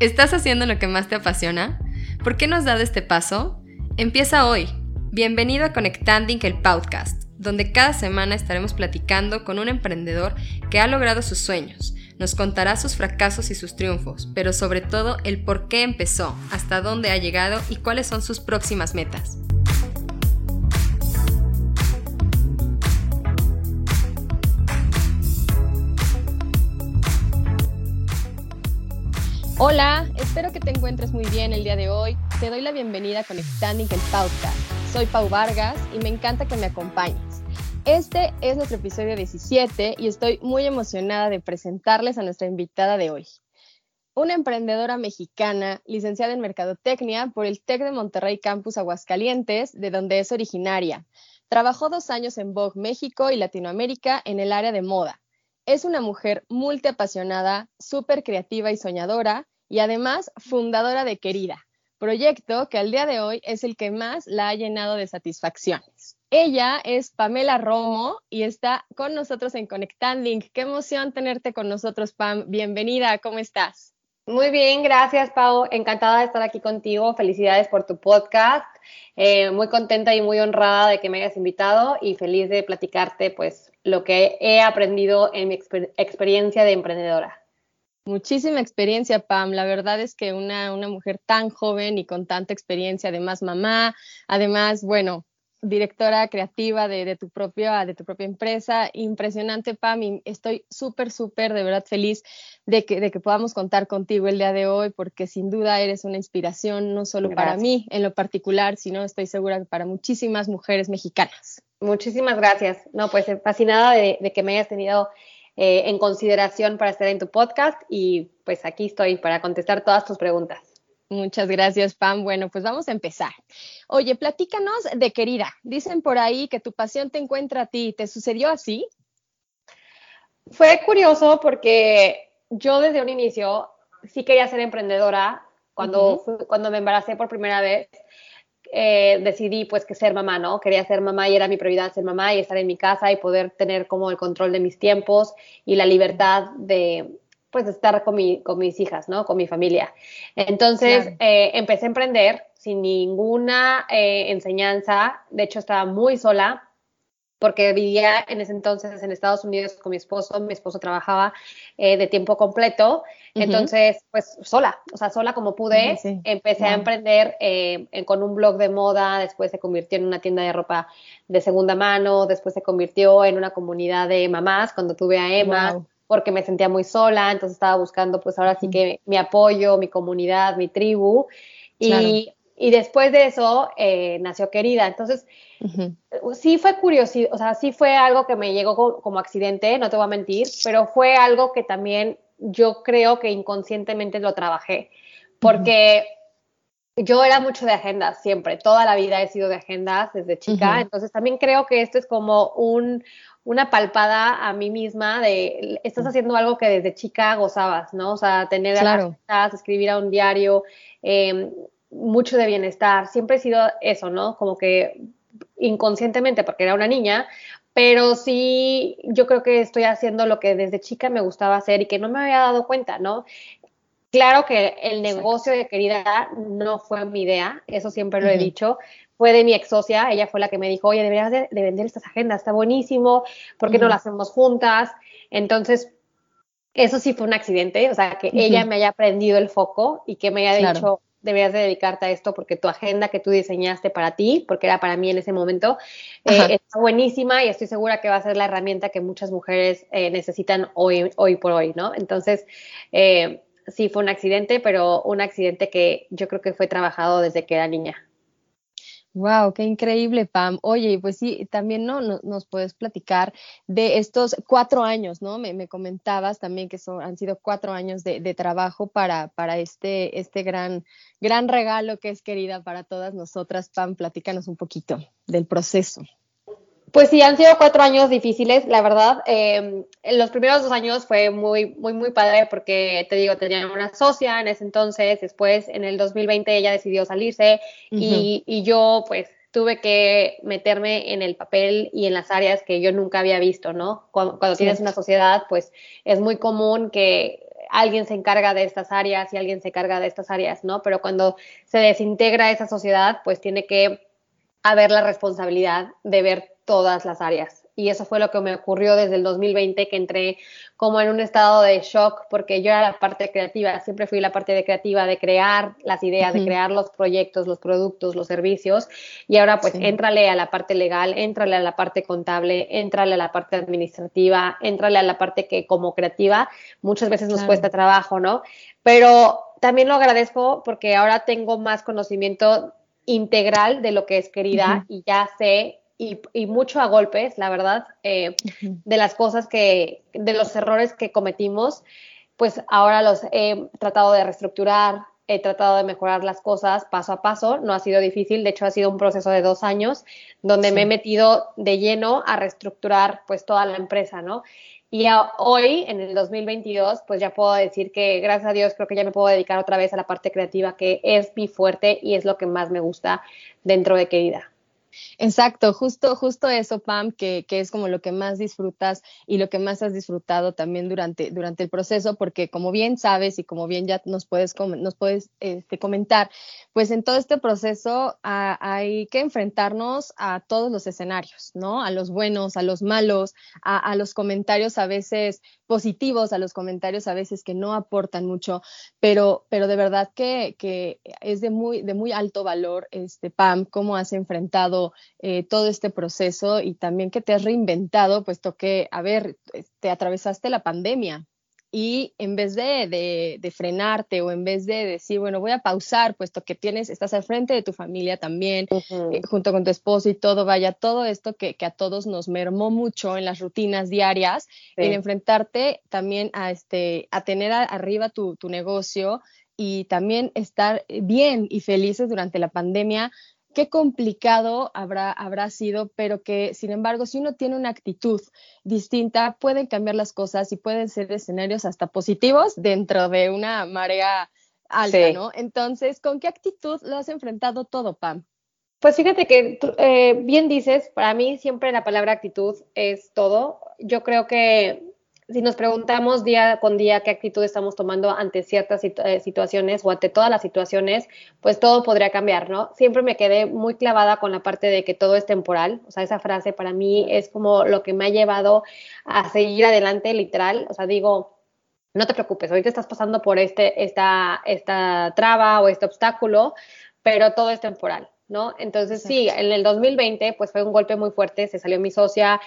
¿Estás haciendo lo que más te apasiona? ¿Por qué no has dado este paso? Empieza hoy. Bienvenido a Conectanding el podcast, donde cada semana estaremos platicando con un emprendedor que ha logrado sus sueños. Nos contará sus fracasos y sus triunfos, pero sobre todo el por qué empezó, hasta dónde ha llegado y cuáles son sus próximas metas. Hola, espero que te encuentres muy bien el día de hoy. Te doy la bienvenida a Conectanding el Podcast. Soy Pau Vargas y me encanta que me acompañes. Este es nuestro episodio 17 y estoy muy emocionada de presentarles a nuestra invitada de hoy. Una emprendedora mexicana, licenciada en Mercadotecnia por el TEC de Monterrey Campus Aguascalientes, de donde es originaria. Trabajó dos años en Vogue México y Latinoamérica en el área de moda es una mujer multiapasionada, súper creativa y soñadora, y además fundadora de Querida, proyecto que al día de hoy es el que más la ha llenado de satisfacciones. Ella es Pamela Romo y está con nosotros en Conectanding. Qué emoción tenerte con nosotros, Pam. Bienvenida, ¿cómo estás? Muy bien, gracias, Pau. Encantada de estar aquí contigo. Felicidades por tu podcast. Eh, muy contenta y muy honrada de que me hayas invitado y feliz de platicarte, pues, lo que he aprendido en mi experiencia de emprendedora. Muchísima experiencia, Pam. La verdad es que una, una mujer tan joven y con tanta experiencia, además mamá, además, bueno, directora creativa de, tu propia, de tu propia empresa. Impresionante, Pam, y estoy súper, súper, de verdad feliz de que, de que podamos contar contigo el día de hoy, porque sin duda eres una inspiración, no solo para mí en lo particular, sino estoy segura que para muchísimas mujeres mexicanas. Muchísimas gracias. No, pues eh, fascinada de, que me hayas tenido eh, en consideración para estar en tu podcast y pues aquí estoy para contestar todas tus preguntas. Muchas gracias, Pam. Bueno, pues vamos a empezar. Oye, platícanos de querida. Dicen por ahí que tu pasión te encuentra a ti. ¿Te sucedió así? Fue curioso porque yo desde un inicio sí quería ser emprendedora. Cuando, cuando me embaracé por primera vez, eh, decidí pues que ser mamá, ¿no? Quería ser mamá y era mi prioridad ser mamá y estar en mi casa y poder tener como el control de mis tiempos y la libertad de, pues estar con, mi, con mis hijas, ¿no? Con mi familia. Entonces eh, empecé a emprender sin ninguna eh, enseñanza, de hecho estaba muy sola porque vivía en ese entonces en Estados Unidos con mi esposo, mi esposo trabajaba eh, de tiempo completo, entonces pues sola, o sea, sola como pude, empecé a emprender con un blog de moda, después se convirtió en una tienda de ropa de segunda mano, después se convirtió en una comunidad de mamás cuando tuve a Emma porque me sentía muy sola, entonces estaba buscando pues ahora sí que mi apoyo, mi comunidad, mi tribu. Y, y después de eso eh, nació Querida. Entonces, sí fue curioso, o sea, sí fue algo que me llegó como, accidente, no te voy a mentir, pero fue algo que también yo creo que inconscientemente lo trabajé, porque yo era mucho de agendas siempre, toda la vida he sido de agendas desde chica, entonces también creo que esto es como un, una palpada a mí misma de estás haciendo algo que desde chica gozabas, ¿no? O sea, tener claro. escribir a un diario, em, mucho de bienestar. Siempre he sido eso, ¿no? Como que inconscientemente, porque era una niña, pero sí yo creo que estoy haciendo lo que desde chica me gustaba hacer y que no me había dado cuenta, ¿no? Claro que el negocio de querida no fue mi idea, eso siempre lo he dicho, fue de mi ex socia, ella fue la que me dijo, oye, deberías de, vender estas agendas, está buenísimo, ¿por qué no las hacemos juntas? Entonces, eso sí fue un accidente, o sea, que ella me haya prendido el foco y que me haya dicho, deberías de dedicarte a esto porque tu agenda que tú diseñaste para ti, porque era para mí en ese momento, eh, está buenísima y estoy segura que va a ser la herramienta que muchas mujeres eh, necesitan hoy, hoy por hoy, ¿no? Entonces, eh, sí fue un accidente, pero un accidente que yo creo que fue trabajado desde que era niña. Wow, qué increíble, Pam. Oye, pues sí, también no, nos puedes platicar de estos cuatro años, ¿no? Me, comentabas también que son, han sido cuatro años de, trabajo para, para este, este gran, gran regalo que es querida para todas nosotras. Pam, platícanos un poquito del proceso. Pues sí, han sido cuatro años difíciles, la verdad. Eh, los primeros dos años fue muy, muy, muy padre porque, te digo, tenía una socia en ese entonces, después en el 2020 ella decidió salirse y, y, yo pues tuve que meterme en el papel y en las áreas que yo nunca había visto, ¿no? Cuando, tienes una sociedad, pues es muy común que alguien se encarga de estas áreas y alguien se encarga de estas áreas, ¿no? Pero cuando se desintegra esa sociedad, pues tiene que haber la responsabilidad de ver todas las áreas. Y eso fue lo que me ocurrió desde el 2020, que entré como en un estado de shock, porque yo era la parte creativa, siempre fui la parte de creativa, de crear las ideas, de crear los proyectos, los productos, los servicios, y ahora pues éntrale a la parte legal, éntrale a la parte contable, éntrale a la parte administrativa, éntrale a la parte que como creativa muchas veces nos cuesta trabajo, ¿no? Pero también lo agradezco porque ahora tengo más conocimiento integral de lo que es querida y ya sé y, mucho a golpes, la verdad, eh, de las cosas que, de los errores que cometimos, pues ahora los he tratado de reestructurar, he tratado de mejorar las cosas paso a paso, no ha sido difícil, de hecho ha sido un proceso de dos años donde me he metido de lleno a reestructurar pues toda la empresa, ¿no? Y hoy, en el 2022, pues ya puedo decir que gracias a Dios creo que ya me puedo dedicar otra vez a la parte creativa, que es mi fuerte y es lo que más me gusta dentro de Querida. Exacto, justo, justo eso, Pam, que, que, es como lo que más disfrutas y lo que más has disfrutado también durante, durante el proceso, porque como bien sabes y como bien ya nos puedes, nos puedes este, comentar, pues en todo este proceso hay que enfrentarnos a todos los escenarios, ¿no? A los buenos, a los malos, a, a los comentarios a veces positivos, a los comentarios a veces que no aportan mucho, pero, pero de verdad que, que es de muy, de muy alto valor, este, Pam, cómo has enfrentado eh, todo este proceso y también que te has reinventado, puesto que, a ver, te atravesaste la pandemia, y en vez de, de, frenarte o en vez de decir, bueno, voy a pausar, puesto que tienes, estás al frente de tu familia también, eh, junto con tu esposo y todo, vaya, todo esto que, que, a todos nos mermó mucho en las rutinas diarias, el enfrentarte también a, este, a tener arriba tu, tu negocio y también estar bien y felices durante la pandemia, qué complicado habrá, habrá sido, pero que sin embargo, si uno tiene una actitud distinta, pueden cambiar las cosas y pueden ser escenarios hasta positivos dentro de una marea alta, ¿no? Entonces, ¿con qué actitud lo has enfrentado todo, Pam? Pues fíjate que eh, bien dices, para mí siempre la palabra actitud es todo. Yo creo que si nos preguntamos día con día qué actitud estamos tomando ante ciertas eh, situaciones o ante todas las situaciones, pues todo podría cambiar, ¿no? Siempre me quedé muy clavada con la parte de que todo es temporal, o sea, esa frase para mí es como lo que me ha llevado a seguir adelante, literal, o sea, digo, no te preocupes, ahorita estás pasando por este, esta, esta traba o este obstáculo, pero todo es temporal. ¿no? Entonces sí, en el 2020 pues fue un golpe muy fuerte, se salió mi socia,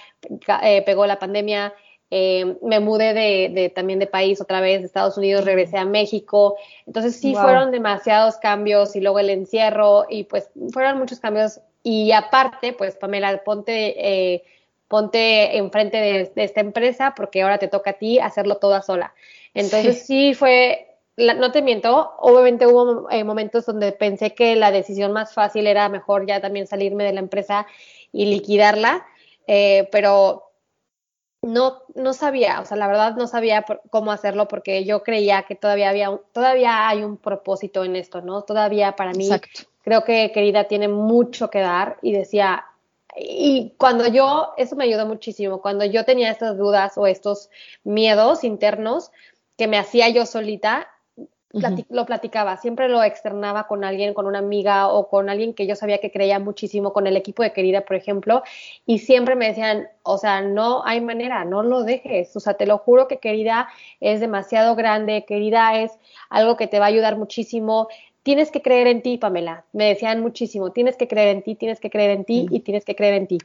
eh, pegó la pandemia, eh, me mudé de, también de país otra vez, de Estados Unidos, regresé a México. Entonces sí fueron demasiados cambios y luego el encierro y pues fueron muchos cambios. Y aparte, pues Pamela, ponte, eh, ponte enfrente de, esta empresa porque ahora te toca a ti hacerlo toda sola. Entonces sí, fue, no te miento, obviamente hubo eh, momentos donde pensé que la decisión más fácil era mejor ya también salirme de la empresa y liquidarla, pero no, no sabía, o sea, la verdad no sabía cómo hacerlo porque yo creía que todavía había, todavía hay un propósito en esto, ¿no? Todavía para mí, creo que querida tiene mucho que dar y decía, y cuando yo, eso me ayudó muchísimo, cuando yo tenía estas dudas o estos miedos internos que me hacía yo solita, lo platicaba, siempre lo externaba con alguien, con una amiga o con alguien que yo sabía que creía muchísimo, con el equipo de Querida, por ejemplo, y siempre me decían, o sea, no hay manera, no lo dejes, o sea, te lo juro que Querida es demasiado grande, Querida es algo que te va a ayudar muchísimo, tienes que creer en ti, Pamela, me decían muchísimo, tienes que creer en ti, tienes que creer en ti y tienes que creer en ti.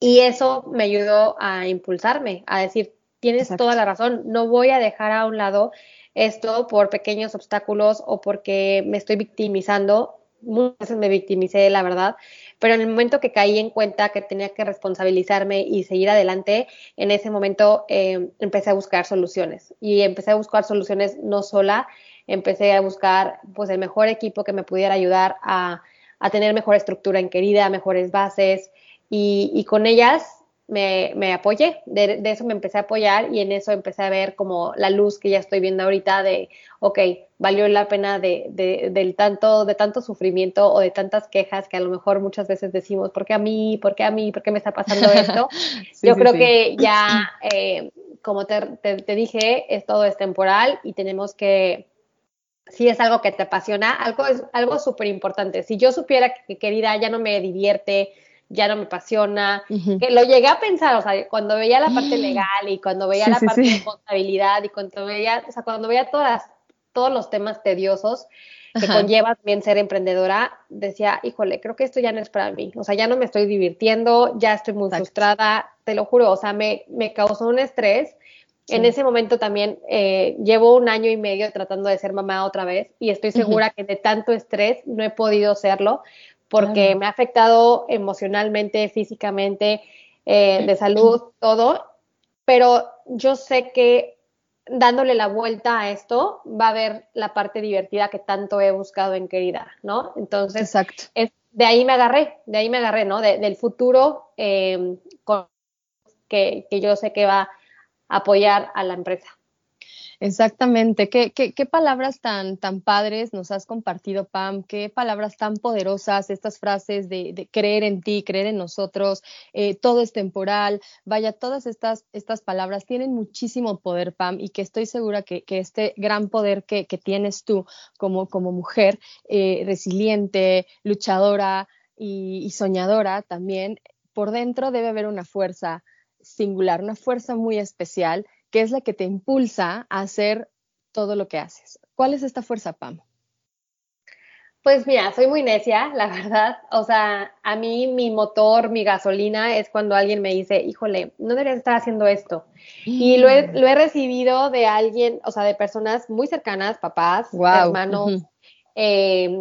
Y eso me ayudó a impulsarme, a decir, tienes toda la razón, no voy a dejar a un lado esto por pequeños obstáculos o porque me estoy victimizando. Muchas veces me victimicé, la verdad, pero en el momento que caí en cuenta que tenía que responsabilizarme y seguir adelante, en ese momento em, empecé a buscar soluciones y empecé a buscar soluciones no sola, empecé a buscar pues el mejor equipo que me pudiera ayudar a, tener mejor estructura en querida, mejores bases y con ellas me, me apoyé, de, eso me empecé a apoyar y en eso empecé a ver como la luz que ya estoy viendo ahorita de, ok, valió la pena de, de, del tanto, de tanto sufrimiento o de tantas quejas que a lo mejor muchas veces decimos, ¿por qué a mí? ¿Por qué a mí? ¿Por qué me está pasando esto? Yo creo que ya eh, como te, te, dije, es todo es temporal y tenemos que, si es algo que te apasiona, algo es algo súper importante. Si yo supiera que querida ya no me divierte, ya no me apasiona, que lo llegué a pensar, o sea, cuando veía la parte legal y cuando veía la parte de contabilidad y cuando veía, o sea, cuando veía todas, todos los temas tediosos que conlleva también ser emprendedora, decía, híjole, creo que esto ya no es para mí, o sea, ya no me estoy divirtiendo, ya estoy muy frustrada, te lo juro, o sea, me, me causó un estrés. En ese momento también eh, llevo un año y medio tratando de ser mamá otra vez y estoy segura que de tanto estrés no he podido serlo porque me ha afectado emocionalmente, físicamente, eh, de salud, todo, pero yo sé que dándole la vuelta a esto va a haber la parte divertida que tanto he buscado en querida, ¿no? Entonces, Exacto. Es, de ahí me agarré, de ahí me agarré, ¿no? del futuro eh, que, que yo sé que va a apoyar a la empresa. Exactamente. ¿Qué, palabras tan, tan padres nos has compartido, Pam? ¿Qué palabras tan poderosas estas frases de, de creer en ti, creer en nosotros, eh, todo es temporal? Vaya, todas estas, estas palabras tienen muchísimo poder, Pam, y que estoy segura que, que este gran poder que, que, tienes tú como, como mujer eh, resiliente, luchadora y soñadora también, por dentro debe haber una fuerza singular, una fuerza muy especial que es la que te impulsa a hacer todo lo que haces. ¿Cuál es esta fuerza, Pam? Pues mira, soy muy necia, la verdad. O sea, a mí mi motor, mi gasolina es cuando alguien me dice, híjole, no deberías estar haciendo esto. Y lo he, lo he, recibido de alguien, o sea, de personas muy cercanas, papás, hermanos, eh,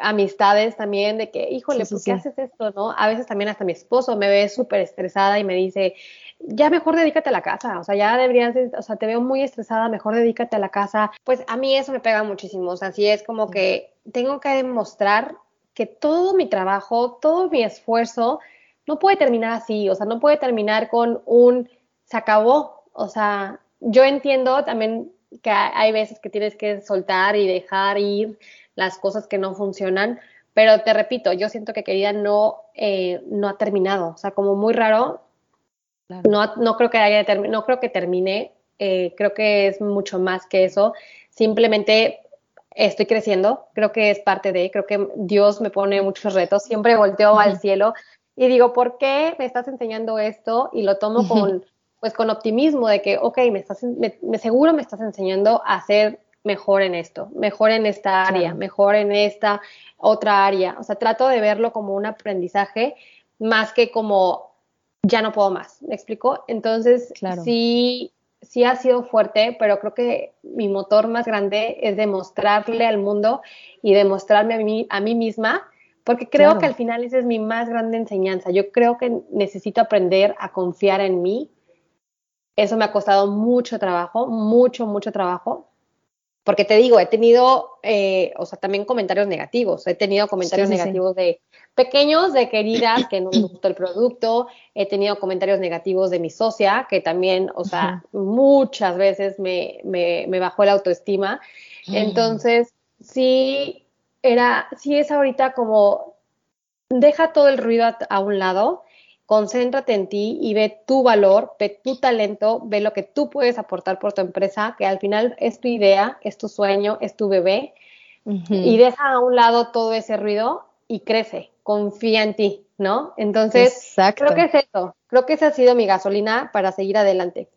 amistades también, de que, híjole, ¿por qué haces esto? ¿No? A veces también hasta mi esposo me ve súper estresada y me dice, ya mejor dedícate a la casa, o sea, ya deberías, o sea, te veo muy estresada, mejor dedícate a la casa. Pues a mí eso me pega muchísimo, o sea, así es como que tengo que demostrar que todo mi trabajo, todo mi esfuerzo no puede terminar así, o sea, no puede terminar con un se acabó, o sea, yo entiendo también que hay veces que tienes que soltar y dejar ir las cosas que no funcionan, pero te repito, yo siento que querida no, eh, no ha terminado, o sea, como muy raro, no, no, creo que haya no creo que termine, eh, creo que es mucho más que eso. Simplemente estoy creciendo, creo que es parte de, creo que Dios me pone muchos retos, siempre volteo al cielo y digo, ¿por qué me estás enseñando esto? Y lo tomo con, pues con optimismo de que, ok, me estás, me, seguro me estás enseñando a ser mejor en esto, mejor en esta área, mejor en esta otra área. O sea, trato de verlo como un aprendizaje más que como ya no puedo más, ¿me explico? Entonces, sí, sí ha sido fuerte, pero creo que mi motor más grande es demostrarle al mundo y demostrarme a mí, a mí misma, porque creo que al final esa es mi más grande enseñanza. Yo creo que necesito aprender a confiar en mí. Eso me ha costado mucho trabajo, mucho, mucho trabajo, porque te digo, he tenido, eh, o sea, también comentarios negativos. He tenido comentarios negativos de pequeños, de queridas, que no me gustó el producto. He tenido comentarios negativos de mi socia, que también, o sea, muchas veces me, me, me, bajó la autoestima. Entonces, sí, era, sí es ahorita como, deja todo el ruido a un lado concéntrate en ti y ve tu valor, ve tu talento, ve lo que tú puedes aportar por tu empresa, que al final es tu idea, es tu sueño, es tu bebé, y deja a un lado todo ese ruido y crece, confía en ti, ¿no? Entonces, creo que es eso, creo que esa ha sido mi gasolina para seguir adelante.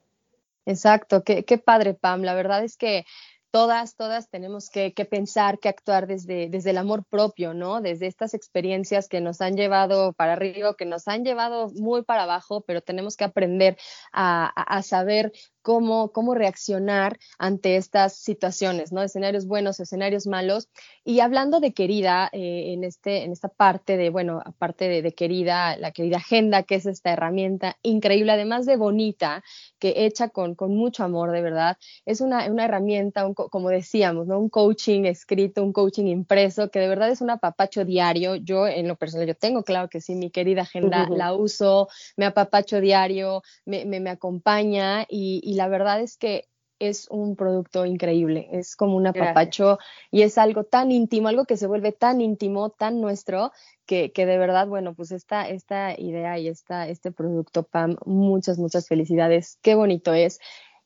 Exacto, qué, qué padre, Pam. La verdad es que todas, todas tenemos que, pensar, que actuar desde, desde el amor propio, ¿no? Desde estas experiencias que nos han llevado para arriba, que nos han llevado muy para abajo, pero tenemos que aprender a, a saber cómo, cómo reaccionar ante estas situaciones, ¿no? Escenarios buenos, escenarios malos. Y hablando de querida, eh, en, este, en esta parte de, bueno, aparte de, querida, la querida agenda, que es esta herramienta increíble, además de bonita, que hecha con, con mucho amor, de verdad, es una, una herramienta, como decíamos, ¿no? Un coaching escrito, un coaching impreso, que de verdad es un apapacho diario. Yo, en lo personal, yo tengo, claro que sí, mi querida agenda, la uso, me apapacho diario, me, me, me acompaña y y la verdad es que es un producto increíble, es como un apapacho y es algo tan íntimo, algo que se vuelve tan íntimo, tan nuestro, que, que de verdad, bueno, pues esta, esta idea y esta, este producto, Pam, muchas, muchas felicidades, qué bonito es.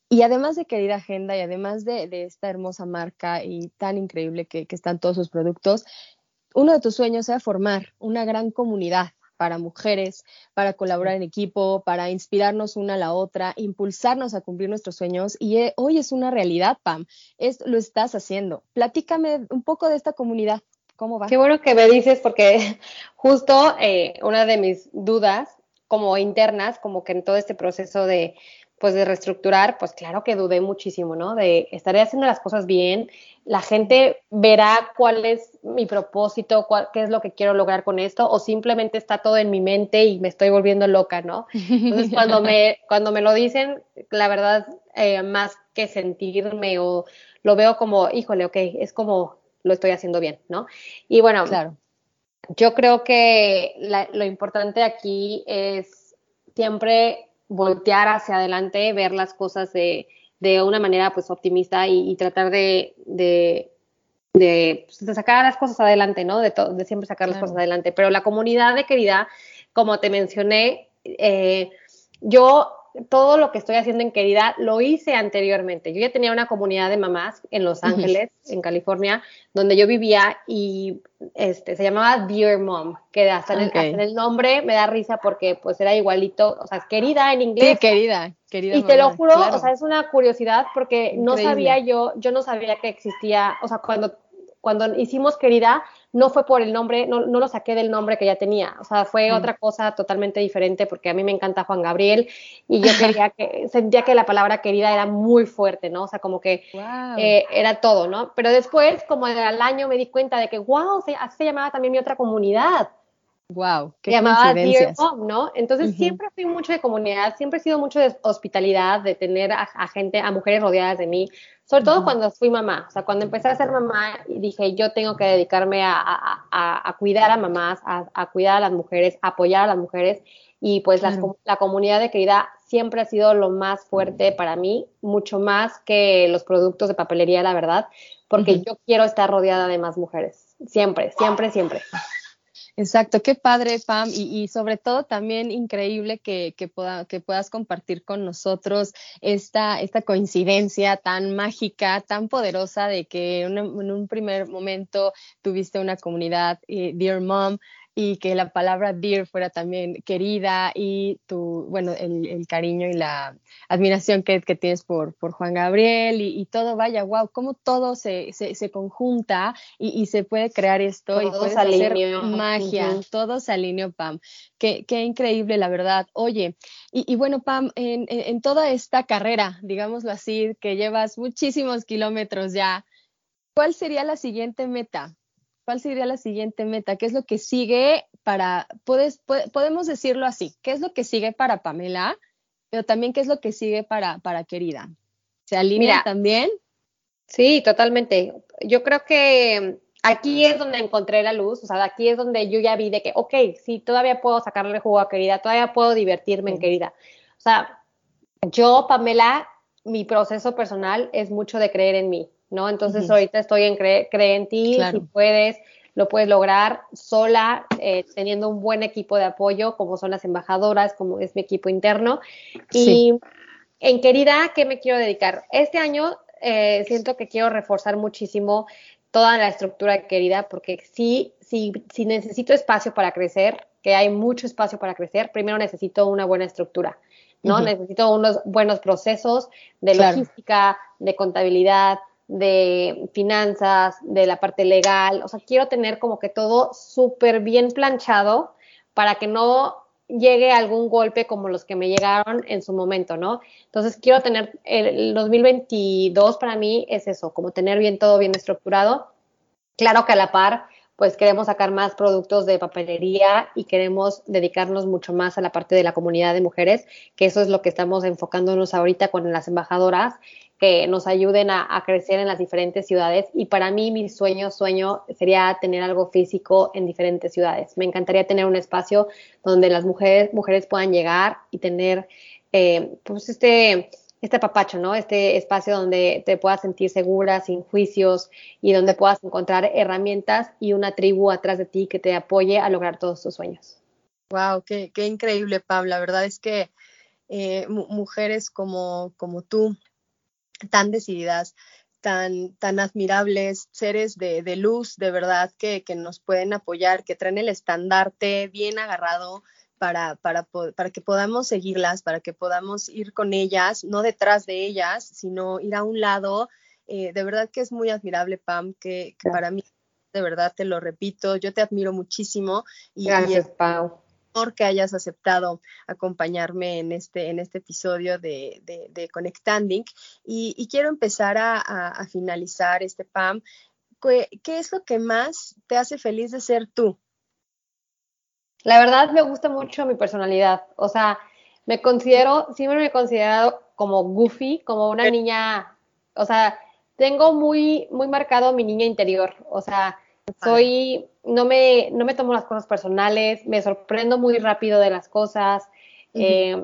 Y además de querida agenda y además de, esta hermosa marca y tan increíble que, que están todos sus productos, uno de tus sueños era formar una gran comunidad para mujeres, para colaborar en equipo, para inspirarnos una a la otra, impulsarnos a cumplir nuestros sueños. Y eh, hoy es una realidad, Pam. Es, lo estás haciendo. Platícame un poco de esta comunidad. ¿Cómo va? Qué bueno que me dices, porque justo eh, una de mis dudas como internas, como que en todo este proceso de, pues de reestructurar, pues claro que dudé muchísimo, ¿no? De estaré haciendo las cosas bien, la gente verá cuál es mi propósito, cuál, qué es lo que quiero lograr con esto, o simplemente está todo en mi mente y me estoy volviendo loca, ¿no? Entonces cuando me, cuando me lo dicen, la verdad, eh, más que sentirme o lo veo como, híjole, ok, es como lo estoy haciendo bien, ¿no? Y bueno, claro. yo creo que lo importante aquí es siempre voltear hacia adelante, ver las cosas de, de una manera pues optimista y, tratar de, de, pues, de, sacar las cosas adelante, ¿no? De, de siempre sacar las cosas adelante. Pero la comunidad de querida, como te mencioné, eh, yo todo lo que estoy haciendo en Querida lo hice anteriormente. Yo ya tenía una comunidad de mamás en Los Ángeles, en California, donde yo vivía y este, se llamaba Dear Mom, que hasta, en el, nombre me da risa porque pues era igualito, o sea, querida en inglés. Sí, querida, querida. Y te lo juro, o sea, es una curiosidad porque no sabía yo, yo no sabía que existía, o sea, cuando, cuando hicimos Querida, no fue por el nombre, no, no, lo saqué del nombre que ya tenía, o sea, fue mm. otra cosa totalmente diferente porque a mí me encanta Juan Gabriel y yo quería que, sentía que la palabra querida era muy fuerte, ¿no? O sea, como que eh, era todo, ¿no? Pero después, como al año, me di cuenta de que, wow, así se llamaba también mi otra comunidad. Wow, qué llamaba Dear Mom, ¿no? Entonces siempre fui mucho de comunidad, siempre he sido mucho de hospitalidad, de tener a, gente, a mujeres rodeadas de mí, sobre todo cuando fui mamá, o sea, cuando empecé a ser mamá y dije, yo tengo que dedicarme a, cuidar a mamás, a, cuidar a las mujeres, apoyar a las mujeres y pues la comunidad de querida siempre ha sido lo más fuerte para mí, mucho más que los productos de papelería, la verdad, porque yo quiero estar rodeada de más mujeres, siempre, siempre, siempre. Exacto, qué padre, Pam, y, sobre todo también increíble que, que, que puedas compartir con nosotros esta, esta coincidencia tan mágica, tan poderosa de que en un primer momento tuviste una comunidad, eh, Dear Mom, y que la palabra dear fuera también querida y tu, bueno, el, cariño y la admiración que, tienes por, por Juan Gabriel y, todo, vaya, wow, cómo todo se, se, conjunta y, se puede crear esto y puedes hacer magia, todo se alineó, Pam. Qué, qué, increíble, la verdad. Oye, y, bueno, Pam, en, en toda esta carrera, digámoslo así, que llevas muchísimos kilómetros ya, ¿cuál sería la siguiente meta? ¿Cuál sería la siguiente meta? ¿Qué es lo que sigue para, puedes, podemos decirlo así, qué es lo que sigue para Pamela, pero también qué es lo que sigue para, para Querida? ¿Se alinea también? Sí, totalmente. Yo creo que aquí es donde encontré la luz, o sea, aquí es donde yo ya vi de que, ok, sí, todavía puedo sacarle jugo a Querida, todavía puedo divertirme en Querida. O sea, yo, Pamela, mi proceso personal es mucho de creer en mí. ¿No? Entonces ahorita estoy en cree, en ti, si puedes, lo puedes lograr sola, eh, teniendo un buen equipo de apoyo, como son las embajadoras, como es mi equipo interno. Y en querida, ¿qué me quiero dedicar? Este año eh, siento que quiero reforzar muchísimo toda la estructura de querida, porque sí, sí, sí necesito espacio para crecer, que hay mucho espacio para crecer, primero necesito una buena estructura. ¿no? Necesito unos buenos procesos de logística, de contabilidad, de finanzas, de la parte legal, o sea, quiero tener como que todo súper bien planchado para que no llegue algún golpe como los que me llegaron en su momento, ¿no? Entonces quiero tener, el 2022 para mí es eso, como tener bien todo bien estructurado. Claro que a la par, pues queremos sacar más productos de papelería y queremos dedicarnos mucho más a la parte de la comunidad de mujeres, que eso es lo que estamos enfocándonos ahorita con las embajadoras que nos ayuden a, crecer en las diferentes ciudades. Y para mí, mi sueño, sueño sería tener algo físico en diferentes ciudades. Me encantaría tener un espacio donde las mujeres, mujeres puedan llegar y tener, eh, pues, este, este papacho, ¿no? Este espacio donde te puedas sentir segura, sin juicios y donde puedas encontrar herramientas y una tribu atrás de ti que te apoye a lograr todos tus sueños. Wow, qué, qué increíble, Pablo. La verdad es que eh, mujeres como, como tú tan decididas, tan, tan admirables, seres de, de luz, de verdad, que, que, nos pueden apoyar, que traen el estandarte bien agarrado para, para, para que podamos seguirlas, para que podamos ir con ellas, no detrás de ellas, sino ir a un lado. Eh, de verdad que es muy admirable, Pam, que, que para mí, de verdad te lo repito, yo te admiro muchísimo. Y, Gracias, Pau que hayas aceptado acompañarme en este, en este episodio de, de, Conectanding. Y, quiero empezar a, finalizar este PAM. ¿Qué, ¿Qué, es lo que más te hace feliz de ser tú? La verdad me gusta mucho mi personalidad. O sea, me considero, siempre me he considerado como goofy, como una niña, o sea, tengo muy, muy marcado mi niña interior. O sea, soy, no me, no me tomo las cosas personales, me sorprendo muy rápido de las cosas. Eh,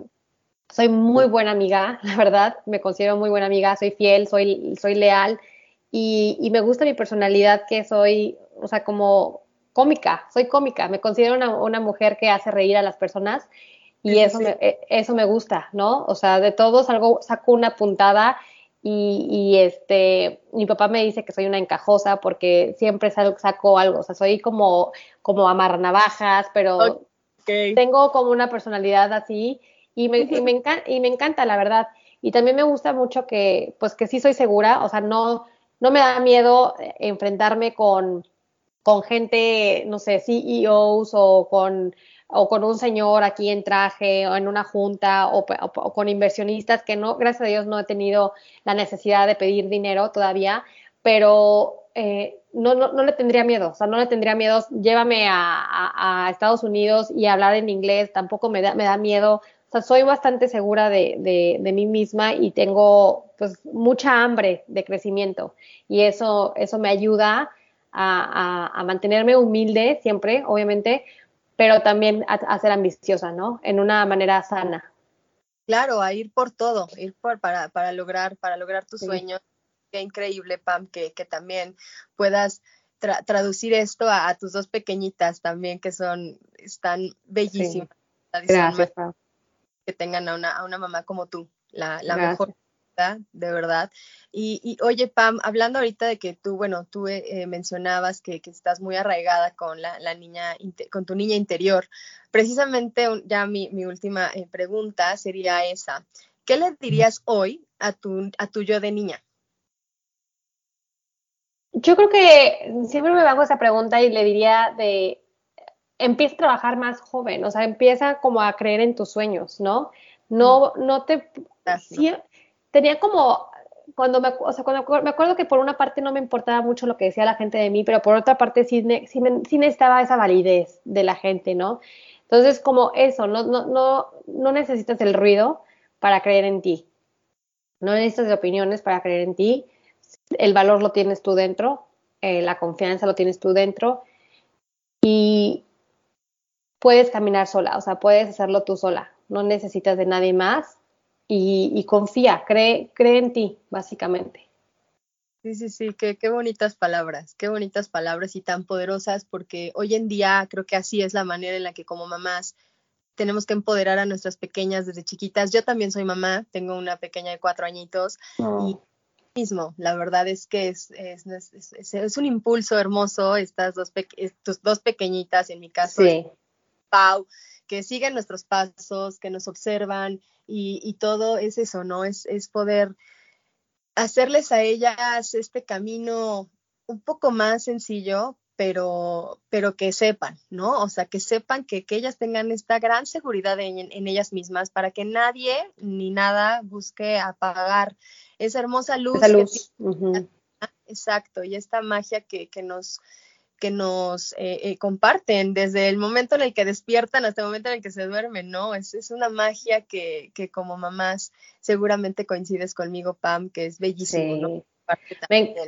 soy muy buena amiga, la verdad, me considero muy buena amiga, soy fiel, soy, soy leal y, y me gusta mi personalidad que soy, o sea, como cómica, soy cómica, me considero una, una mujer que hace reír a las personas y eso, Me, e, eso me gusta, ¿no? O sea, de todos algo, saco una puntada y, este, mi papá me dice que soy una encajosa porque siempre saco algo, o sea, soy como, como amarranavajas, pero tengo como una personalidad así y me, y me, y me encanta, la verdad. Y también me gusta mucho que, pues que sí soy segura, o sea, no, no me da miedo enfrentarme con, con gente, no sé, CEOs o con o con un señor aquí en traje o en una junta o, con inversionistas que no, gracias a Dios no he tenido la necesidad de pedir dinero todavía, pero eh, no, no, no, le tendría miedo, o sea, no le tendría miedo, llévame a, a, Estados Unidos y hablar en inglés, tampoco me da, me da miedo, o sea, soy bastante segura de, de, de, mí misma y tengo pues mucha hambre de crecimiento. Y eso, eso me ayuda a, a mantenerme humilde siempre, obviamente, pero también a, ser ambiciosa, ¿no? En una manera sana. Claro, a ir por todo, ir por, para, para lograr, para lograr tus sueños. Qué increíble, Pam, que, que también puedas traducir esto a, tus dos pequeñitas también, que son, están bellísimas. Gracias, Pam. Que tengan a una, a una mamá como tú, la, la mejor de verdad. Y, oye, Pam, hablando ahorita de que tú, bueno, tú eh, mencionabas que, estás muy arraigada con la, niña, con tu niña interior. Precisamente ya mi, última eh, pregunta sería esa. ¿Qué le dirías hoy a tu, a tu yo de niña? Yo creo que siempre me hago esa pregunta y le diría de, empieza a trabajar más joven, o sea, empieza como a creer en tus sueños, ¿no? No, no te, tenía como, cuando me, o sea, cuando me acuerdo que por una parte no me importaba mucho lo que decía la gente de mí, pero por otra parte sí, sí, sí necesitaba esa validez de la gente, ¿no? Entonces, como eso, no, no, no, no necesitas el ruido para creer en ti. No necesitas de opiniones para creer en ti. El valor lo tienes tú dentro, eh, la confianza lo tienes tú dentro y puedes caminar sola, o sea, puedes hacerlo tú sola. No necesitas de nadie más y, confía, cree, cree en ti, básicamente. Sí, sí, sí, qué, qué bonitas palabras, qué bonitas palabras y tan poderosas, porque hoy en día creo que así es la manera en la que como mamás tenemos que empoderar a nuestras pequeñas desde chiquitas. Yo también soy mamá, tengo una pequeña de cuatro añitos y mismo, la verdad es que es, es, es, un impulso hermoso estas dos, tus dos pequeñitas, en mi caso, Pau, que siguen nuestros pasos, que nos observan y, todo es eso, ¿no? Es, es poder hacerles a ellas este camino un poco más sencillo, pero, pero que sepan, ¿no? O sea, que sepan que, que ellas tengan esta gran seguridad en, en, ellas mismas para que nadie ni nada busque apagar esa hermosa luz. Esa luz. Exacto, y esta magia que, que nos que nos eh, eh, comparten desde el momento en el que despiertan hasta el momento en el que se duermen, ¿no? Es, es una magia que, que, como mamás seguramente coincides conmigo, Pam, que es bellísimo, ¿no?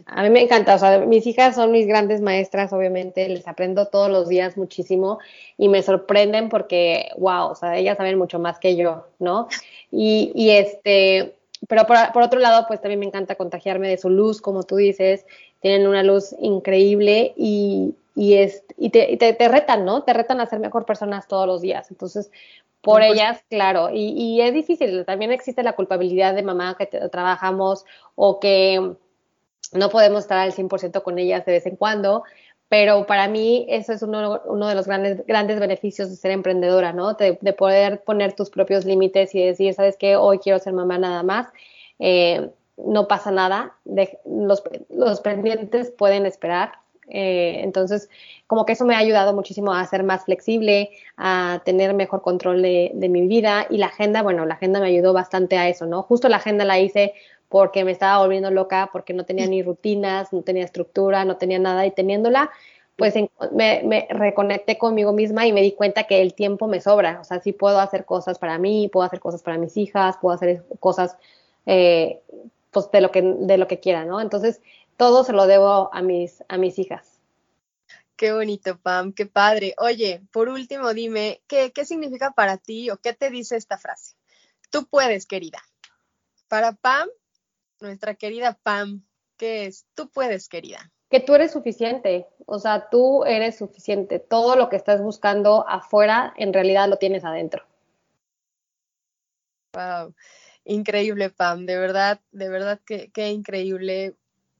a mí me encanta, o sea, mis hijas son mis grandes maestras, obviamente, les aprendo todos los días muchísimo y me sorprenden porque, wow, o sea, ellas saben mucho más que yo, ¿no? Y, y este, pero por, por, otro lado, pues también me encanta contagiarme de su luz, como tú dices, tienen una luz increíble y, y, es, y, te, te, retan, ¿no? Te retan a ser mejor personas todos los días. Entonces, por ellas, claro, y, y, es difícil, también existe la culpabilidad de mamá que trabajamos o que no podemos estar al 100% con ellas de vez en cuando, pero para mí eso es uno, uno de los grandes, grandes beneficios de ser emprendedora, ¿no? De, poder poner tus propios límites y decir, ¿sabes qué? Hoy quiero ser mamá nada más. Eh, no pasa nada, los, los pendientes pueden esperar, eh, entonces, como que eso me ha ayudado muchísimo a ser más flexible, a tener mejor control de, mi vida y la agenda, bueno, la agenda me ayudó bastante a eso, ¿no? Justo la agenda la hice porque me estaba volviendo loca, porque no tenía ni rutinas, no tenía estructura, no tenía nada y teniéndola, pues me, reconecté conmigo misma y me di cuenta que el tiempo me sobra, o sea, sí puedo hacer cosas para mí, puedo hacer cosas para mis hijas, puedo hacer cosas eh, pues de lo que de lo que quiera, ¿no? Entonces, todo se lo debo a mis, a mis hijas. Qué bonito, Pam, qué padre. Oye, por último, dime, ¿qué, ¿qué significa para ti o qué te dice esta frase? Tú puedes, querida. Para Pam, nuestra querida Pam, ¿qué es? Tú puedes, querida. Que tú eres suficiente, o sea, tú eres suficiente. Todo lo que estás buscando afuera, en realidad lo tienes adentro. Wow, increíble, Pam, de verdad, de verdad que, increíble.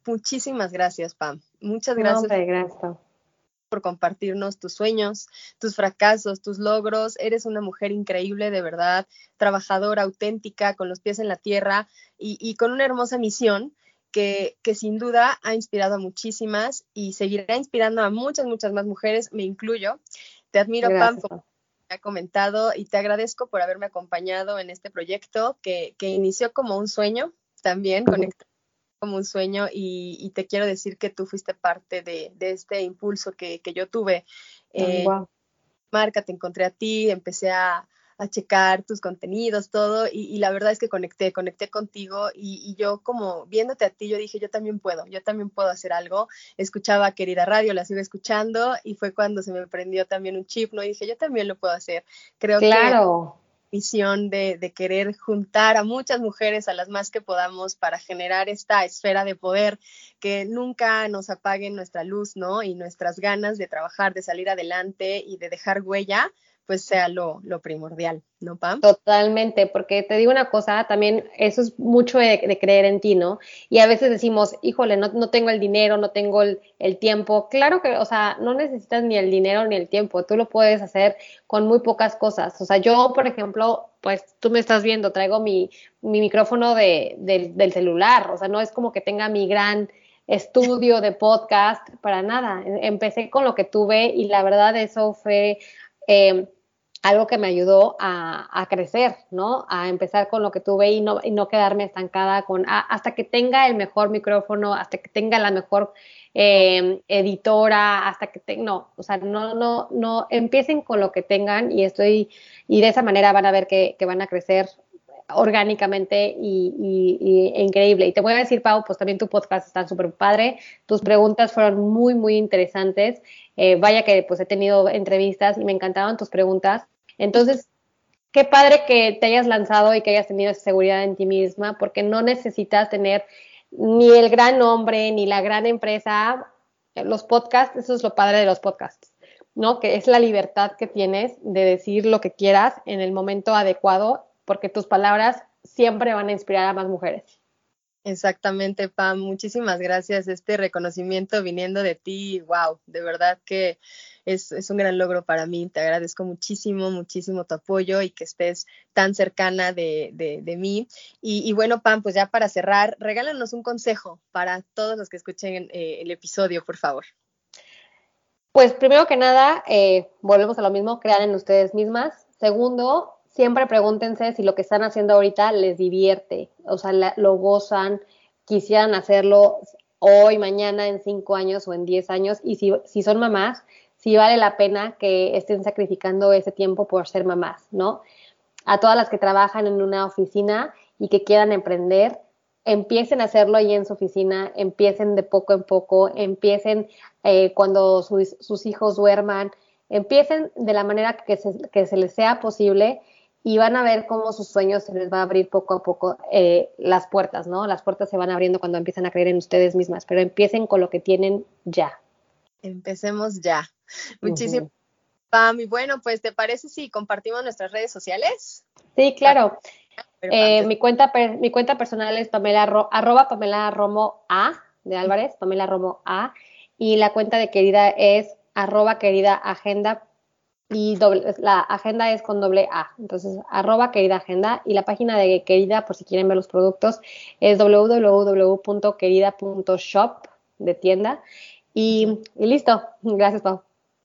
Muchísimas gracias, Pam. Muchas gracias. gracias. Por compartirnos tus sueños, tus fracasos, tus logros. Eres una mujer increíble, de verdad, trabajadora, auténtica, con los pies en la tierra y, con una hermosa misión que, que, sin duda ha inspirado a muchísimas y seguirá inspirando a muchas, muchas más mujeres, me incluyo. Te admiro, Pam, como ha comentado y te agradezco por haberme acompañado en este proyecto que, que inició como un sueño también, conectado como un sueño y, te quiero decir que tú fuiste parte de, este impulso que, yo tuve. Eh, Marca, te encontré a ti, empecé a, checar tus contenidos, todo, y, la verdad es que conecté, conecté contigo y, yo como viéndote a ti, yo dije, yo también puedo, yo también puedo hacer algo. Escuchaba Querida Radio, la sigo escuchando y fue cuando se me prendió también un chip, ¿no? Y dije, yo también lo puedo hacer. Creo claro misión de, de, querer juntar a muchas mujeres, a las más que podamos, para generar esta esfera de poder que nunca nos apague nuestra luz, ¿no? Y nuestras ganas de trabajar, de salir adelante y de dejar huella, pues sea lo, primordial, ¿no, Pam? Totalmente, porque te digo una cosa, también eso es mucho de, creer en ti, ¿no? Y a veces decimos, híjole, no, no tengo el dinero, no tengo el, tiempo. Claro que, o sea, no necesitas ni el dinero ni el tiempo, tú lo puedes hacer con muy pocas cosas. O sea, yo, por ejemplo, pues tú me estás viendo, traigo mi, mi micrófono de, del celular, o sea, no es como que tenga mi gran estudio de podcast, para nada. Empecé con lo que tuve y la verdad eso fue... Eh, algo que me ayudó a, crecer, ¿no? A empezar con lo que tuve y no, y no quedarme estancada con, hasta que tenga el mejor micrófono, hasta que tenga la mejor em, editora, hasta que tenga, no, o sea, no, no, no, empiecen con lo que tengan y estoy, y de esa manera van a ver que, van a crecer orgánicamente y, increíble. Y te voy a decir, Pau, pues también tu podcast está súper padre, tus preguntas fueron muy, muy interesantes. Eh, vaya que pues he tenido entrevistas y me encantaron tus preguntas. Entonces, qué padre que te hayas lanzado y que hayas tenido esa seguridad en ti misma, porque no necesitas tener ni el gran nombre, ni la gran empresa. Los podcasts, eso es lo padre de los podcasts, ¿no? Que es la libertad que tienes de decir lo que quieras en el momento adecuado, porque tus palabras siempre van a inspirar a más mujeres. Exactamente, Pam. Muchísimas gracias. Este reconocimiento viniendo de ti, wow, de verdad que es, un gran logro para mí. Te agradezco muchísimo, muchísimo tu apoyo y que estés tan cercana de, mí. Y, bueno, Pam, pues ya para cerrar, regálanos un consejo para todos los que escuchen eh, el episodio, por favor. Pues primero que nada, eh, volvemos a lo mismo, crean en ustedes mismas. Segundo, siempre pregúntense si lo que están haciendo ahorita les divierte, o sea, lo gozan, quisieran hacerlo hoy, mañana, en cinco años o en diez años, y si, si son mamás, si vale la pena que estén sacrificando ese tiempo por ser mamás, ¿no? A todas las que trabajan en una oficina y que quieran emprender, empiecen a hacerlo ahí en su oficina, empiecen de poco en poco, empiecen eh, cuando sus hijos duerman, empiecen de la manera que se, que se les sea posible y van a ver cómo sus sueños se les va a abrir poco a poco eh, las puertas, ¿no? Las puertas se van abriendo cuando empiezan a creer en ustedes mismas, pero empiecen con lo que tienen ya. Empecemos ya. Muchísimas Pam. Y bueno, pues, ¿te parece si compartimos nuestras redes sociales? Sí, claro. Eh, mi, cuenta mi cuenta personal es Pamela arroba Pamela Romo A de Álvarez, Pamela Romo A. Y la cuenta de querida es arroba querida agenda y la agenda es con doble A. Entonces, arroba querida agenda y la página de querida, por si quieren ver los productos, es www.querida.shop de tienda. Y, y listo. Gracias, Pau.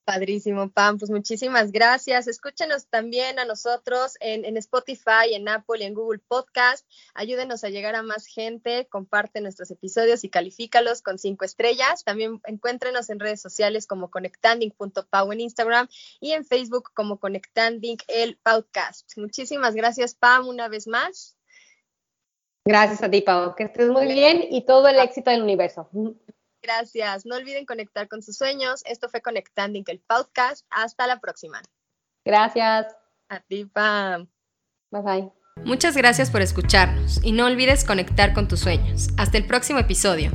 Padrísimo, Pam. Pues muchísimas gracias. Escúchenos también a nosotros en, Spotify, en Apple y en Google Podcast. Ayúdenos a llegar a más gente. Comparte nuestros episodios y califícalos con cinco estrellas. También encuéntrenos en redes sociales como conectanding.pau en Instagram y en Facebook como conectanding el podcast. Muchísimas gracias, Pam, una vez más. Gracias a ti, Pau. Que estés muy bien y todo el éxito del universo. Gracias. No olviden conectar con sus sueños. Esto fue Conectando el podcast. Hasta la próxima. Gracias. A ti, Pam. Bye bye. Muchas gracias por escucharnos y no olvides conectar con tus sueños. Hasta el próximo episodio.